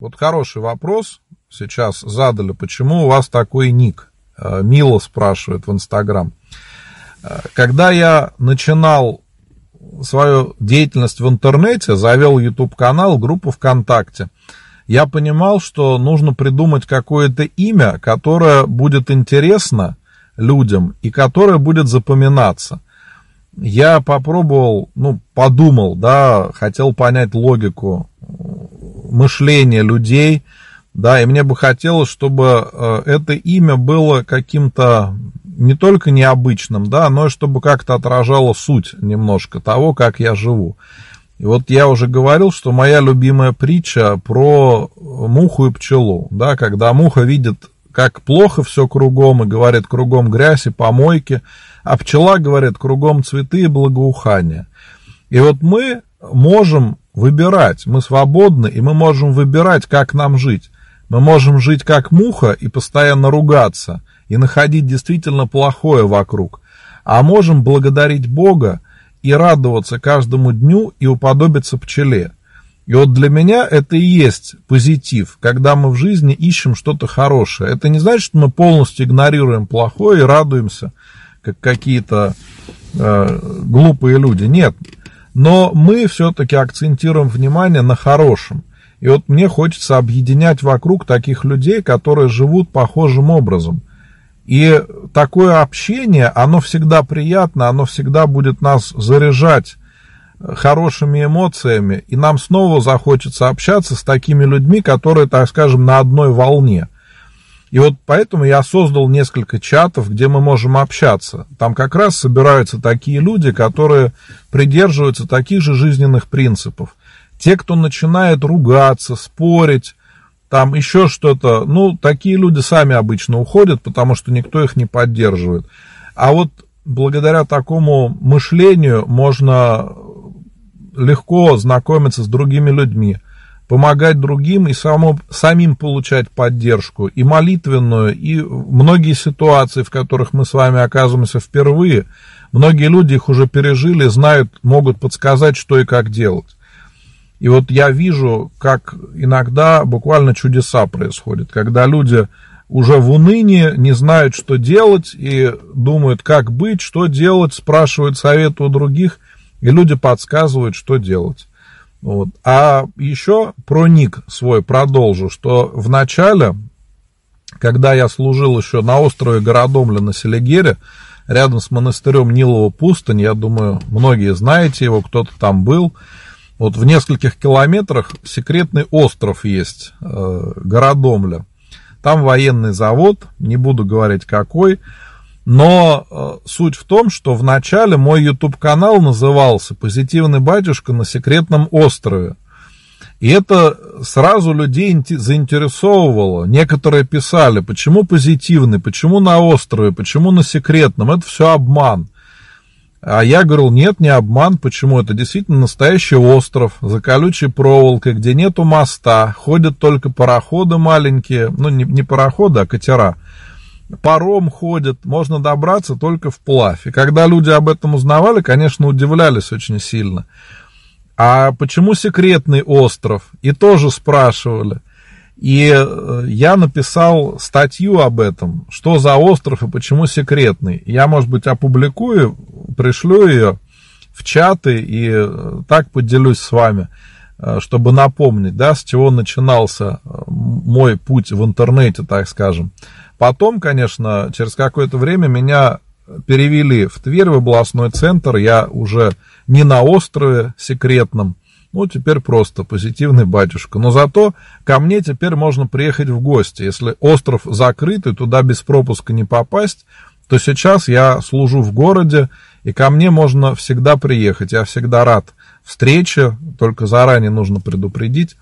Вот хороший вопрос сейчас задали. Почему у вас такой ник? Э, Мила спрашивает в Инстаграм. Э, когда я начинал свою деятельность в интернете, завел YouTube канал, группу ВКонтакте, я понимал, что нужно придумать какое-то имя, которое будет интересно людям и которое будет запоминаться. Я попробовал, ну, подумал, да, хотел понять логику мышления людей, да, и мне бы хотелось, чтобы э, это имя было каким-то не только необычным, да, но и чтобы как-то отражало суть немножко того, как я живу. И вот я уже говорил, что моя любимая притча про муху и пчелу, да, когда муха видит, как плохо все кругом, и говорит, кругом грязь и помойки, а пчела говорит, кругом цветы и благоухание. И вот мы можем выбирать, мы свободны, и мы можем выбирать, как нам жить. Мы можем жить как муха и постоянно ругаться, и находить действительно плохое вокруг. А можем благодарить Бога и радоваться каждому дню и уподобиться пчеле. И вот для меня это и есть позитив, когда мы в жизни ищем что-то хорошее. Это не значит, что мы полностью игнорируем плохое и радуемся, как какие-то э, глупые люди. Нет. Но мы все-таки акцентируем внимание на хорошем. И вот мне хочется объединять вокруг таких людей, которые живут похожим образом – и такое общение, оно всегда приятно, оно всегда будет нас заряжать хорошими эмоциями, и нам снова захочется общаться с такими людьми, которые, так скажем, на одной волне. И вот поэтому я создал несколько чатов, где мы можем общаться. Там как раз собираются такие люди, которые придерживаются таких же жизненных принципов. Те, кто начинает ругаться, спорить, там еще что-то. Ну, такие люди сами обычно уходят, потому что никто их не поддерживает. А вот благодаря такому мышлению можно легко знакомиться с другими людьми, помогать другим и само, самим получать поддержку, и молитвенную, и многие ситуации, в которых мы с вами оказываемся впервые, многие люди их уже пережили, знают, могут подсказать, что и как делать. И вот я вижу, как иногда буквально чудеса происходят, когда люди уже в унынии не знают, что делать, и думают, как быть, что делать, спрашивают совет у других, и люди подсказывают, что делать. Вот. А еще про ник свой продолжу, что в начале, когда я служил еще на острове Городомля на Селигере, рядом с монастырем Нилова пустынь, я думаю, многие знаете его, кто-то там был, вот в нескольких километрах секретный остров есть, э, Городомля. Там военный завод, не буду говорить какой, но э, суть в том, что вначале мой YouTube-канал назывался «Позитивный батюшка на секретном острове». И это сразу людей заинтересовывало. Некоторые писали, почему позитивный, почему на острове, почему на секретном. Это все обман. А я говорил, нет, не обман, почему? Это действительно настоящий остров, за колючей проволокой, где нету моста, ходят только пароходы маленькие, ну не, не пароходы, а катера. Паром ходит, можно добраться только вплавь. И когда люди об этом узнавали, конечно, удивлялись очень сильно. А почему секретный остров? И тоже спрашивали. И э, я написал статью об этом, что за остров и почему секретный. Я, может быть, опубликую, пришлю ее в чаты и э, так поделюсь с вами, э, чтобы напомнить, да, с чего начинался мой путь в интернете, так скажем. Потом, конечно, через какое-то время меня перевели в Тверь, в областной центр. Я уже не на острове секретном, ну, теперь просто позитивный батюшка. Но зато ко мне теперь можно приехать в гости. Если остров закрыт и туда без пропуска не попасть, то сейчас я служу в городе, и ко мне можно всегда приехать. Я всегда рад встрече, только заранее нужно предупредить.